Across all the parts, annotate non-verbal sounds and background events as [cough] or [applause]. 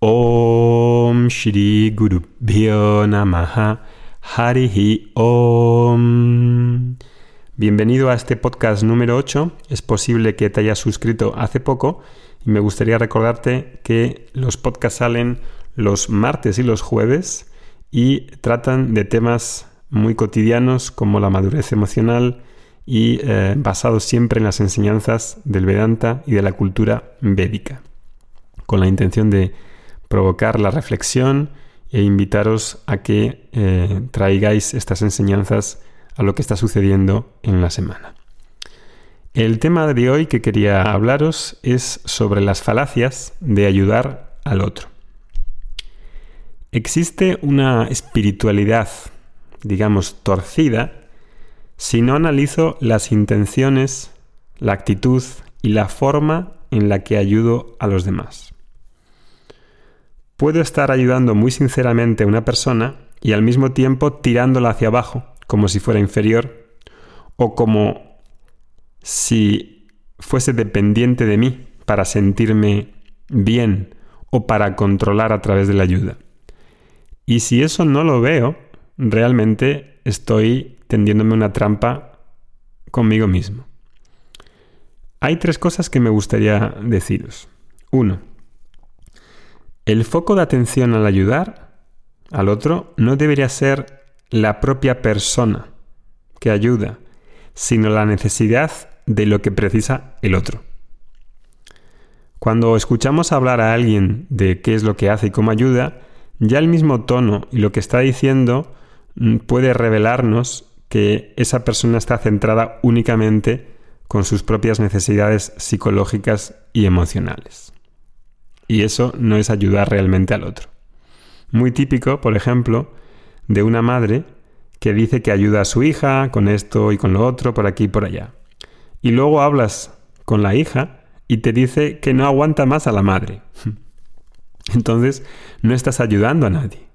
Om Shri Guru Namaha Harihi Om. Bienvenido a este podcast número 8. Es posible que te hayas suscrito hace poco y me gustaría recordarte que los podcasts salen los martes y los jueves y tratan de temas muy cotidianos como la madurez emocional y eh, basados siempre en las enseñanzas del Vedanta y de la cultura védica, con la intención de provocar la reflexión e invitaros a que eh, traigáis estas enseñanzas a lo que está sucediendo en la semana. El tema de hoy que quería hablaros es sobre las falacias de ayudar al otro. Existe una espiritualidad, digamos, torcida, si no analizo las intenciones, la actitud y la forma en la que ayudo a los demás. Puedo estar ayudando muy sinceramente a una persona y al mismo tiempo tirándola hacia abajo, como si fuera inferior, o como si fuese dependiente de mí para sentirme bien o para controlar a través de la ayuda. Y si eso no lo veo, realmente estoy tendiéndome una trampa conmigo mismo. Hay tres cosas que me gustaría deciros. Uno, el foco de atención al ayudar al otro no debería ser la propia persona que ayuda, sino la necesidad de lo que precisa el otro. Cuando escuchamos hablar a alguien de qué es lo que hace y cómo ayuda, ya el mismo tono y lo que está diciendo mm, puede revelarnos que esa persona está centrada únicamente con sus propias necesidades psicológicas y emocionales. Y eso no es ayudar realmente al otro. Muy típico, por ejemplo, de una madre que dice que ayuda a su hija con esto y con lo otro, por aquí y por allá. Y luego hablas con la hija y te dice que no aguanta más a la madre. [laughs] Entonces, no estás ayudando a nadie.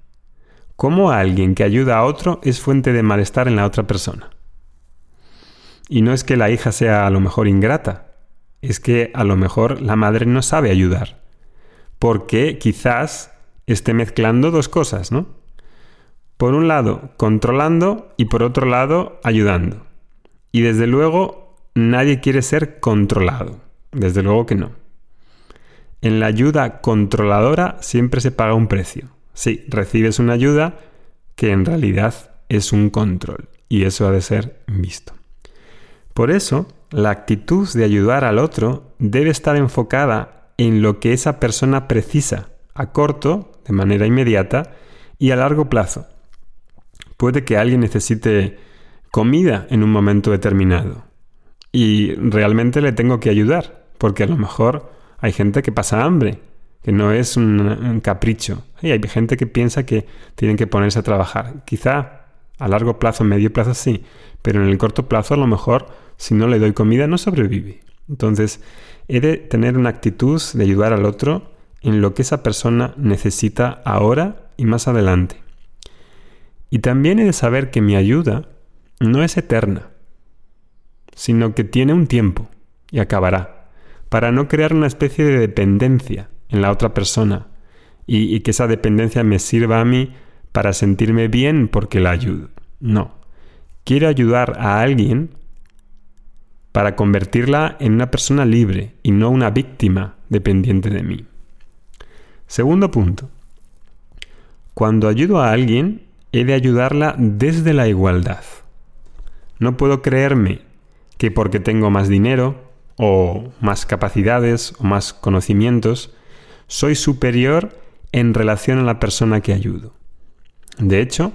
¿Cómo alguien que ayuda a otro es fuente de malestar en la otra persona? Y no es que la hija sea a lo mejor ingrata, es que a lo mejor la madre no sabe ayudar, porque quizás esté mezclando dos cosas, ¿no? Por un lado, controlando y por otro lado, ayudando. Y desde luego, nadie quiere ser controlado. Desde luego que no. En la ayuda controladora siempre se paga un precio. Sí, recibes una ayuda que en realidad es un control y eso ha de ser visto. Por eso, la actitud de ayudar al otro debe estar enfocada en lo que esa persona precisa, a corto, de manera inmediata, y a largo plazo. Puede que alguien necesite comida en un momento determinado y realmente le tengo que ayudar, porque a lo mejor hay gente que pasa hambre que no es un, capricho. Y hay gente que piensa que tienen que ponerse a trabajar. Quizá a largo plazo, medio plazo sí, pero en el corto plazo a lo mejor si no le doy comida no sobrevive. Entonces, he de tener una actitud de ayudar al otro en lo que esa persona necesita ahora y más adelante. Y también he de saber que mi ayuda no es eterna, sino que tiene un tiempo y acabará, para no crear una especie de dependencia en la otra persona y, que esa dependencia me sirva a mí para sentirme bien porque la ayudo. No. Quiero ayudar a alguien para convertirla en una persona libre y no una víctima dependiente de mí. Segundo punto. Cuando ayudo a alguien, he de ayudarla desde la igualdad. No puedo creerme que porque tengo más dinero o más capacidades o más conocimientos, soy superior en relación a la persona que ayudo. De hecho,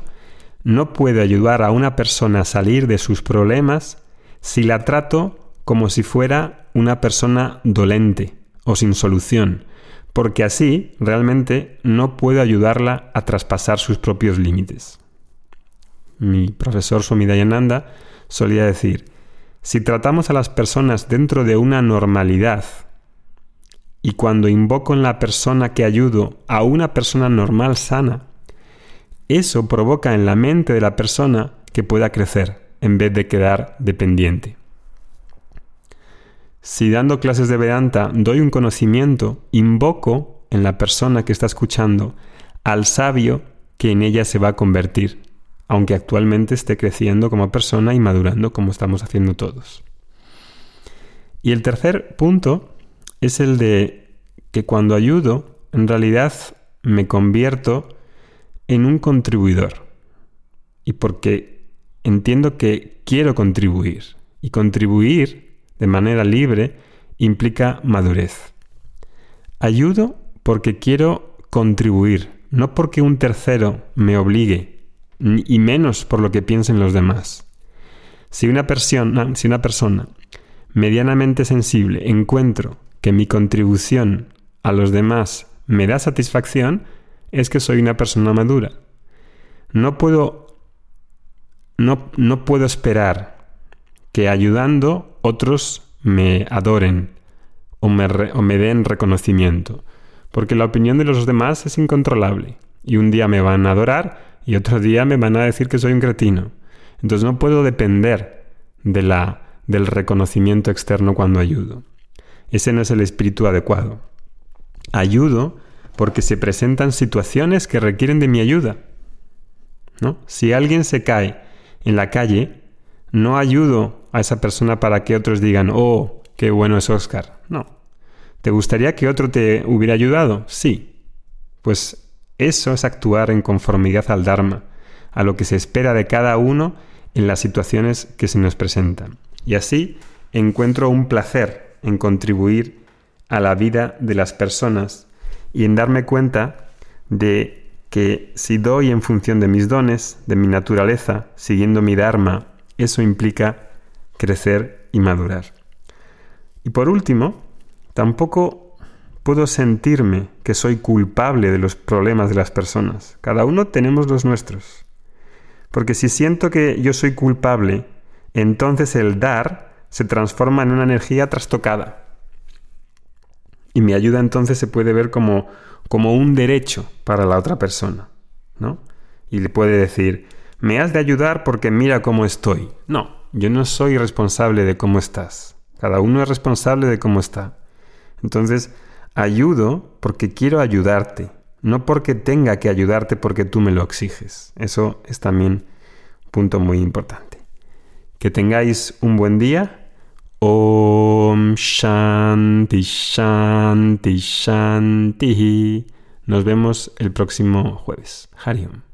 no puedo ayudar a una persona a salir de sus problemas si la trato como si fuera una persona dolente o sin solución, porque así realmente no puedo ayudarla a traspasar sus propios límites. Mi profesor Somidayananda solía decir, si tratamos a las personas dentro de una normalidad y cuando invoco en la persona que ayudo a una persona normal sana, eso provoca en la mente de la persona que pueda crecer en vez de quedar dependiente. Si dando clases de Vedanta doy un conocimiento, invoco en la persona que está escuchando al sabio que en ella se va a convertir, aunque actualmente esté creciendo como persona y madurando como estamos haciendo todos. Y el tercer punto es el de que cuando ayudo, en realidad me convierto en un contribuidor. Y porque entiendo que quiero contribuir. Y contribuir de manera libre implica madurez. Ayudo porque quiero contribuir, no porque un tercero me obligue, y menos por lo que piensen los demás. Si una persona, si una persona medianamente sensible encuentro que mi contribución a los demás me da satisfacción, es que soy una persona madura. No puedo, no, no puedo esperar que ayudando otros me adoren o me, o me den reconocimiento, porque la opinión de los demás es incontrolable. Y un día me van a adorar y otro día me van a decir que soy un cretino. Entonces no puedo depender de la, del reconocimiento externo cuando ayudo. Ese no es el espíritu adecuado. Ayudo porque se presentan situaciones que requieren de mi ayuda. ¿no? Si alguien se cae en la calle, no ayudo a esa persona para que otros digan, oh, qué bueno es Oscar. No. ¿Te gustaría que otro te hubiera ayudado? Sí. Pues eso es actuar en conformidad al Dharma, a lo que se espera de cada uno en las situaciones que se nos presentan. Y así encuentro un placer en contribuir a la vida de las personas y en darme cuenta de que si doy en función de mis dones, de mi naturaleza, siguiendo mi Dharma, eso implica crecer y madurar. Y por último, tampoco puedo sentirme que soy culpable de los problemas de las personas. Cada uno tenemos los nuestros. Porque si siento que yo soy culpable, entonces el dar se transforma en una energía trastocada y mi ayuda entonces se puede ver como, como un derecho para la otra persona, ¿no? Y le puede decir, me has de ayudar porque mira cómo estoy. No, yo no soy responsable de cómo estás. Cada uno es responsable de cómo está. Entonces, ayudo porque quiero ayudarte, no porque tenga que ayudarte porque tú me lo exiges. Eso es también un punto muy importante. Que tengáis un buen día Om Shanti Shanti Shanti. Nos vemos el próximo jueves. Hariom.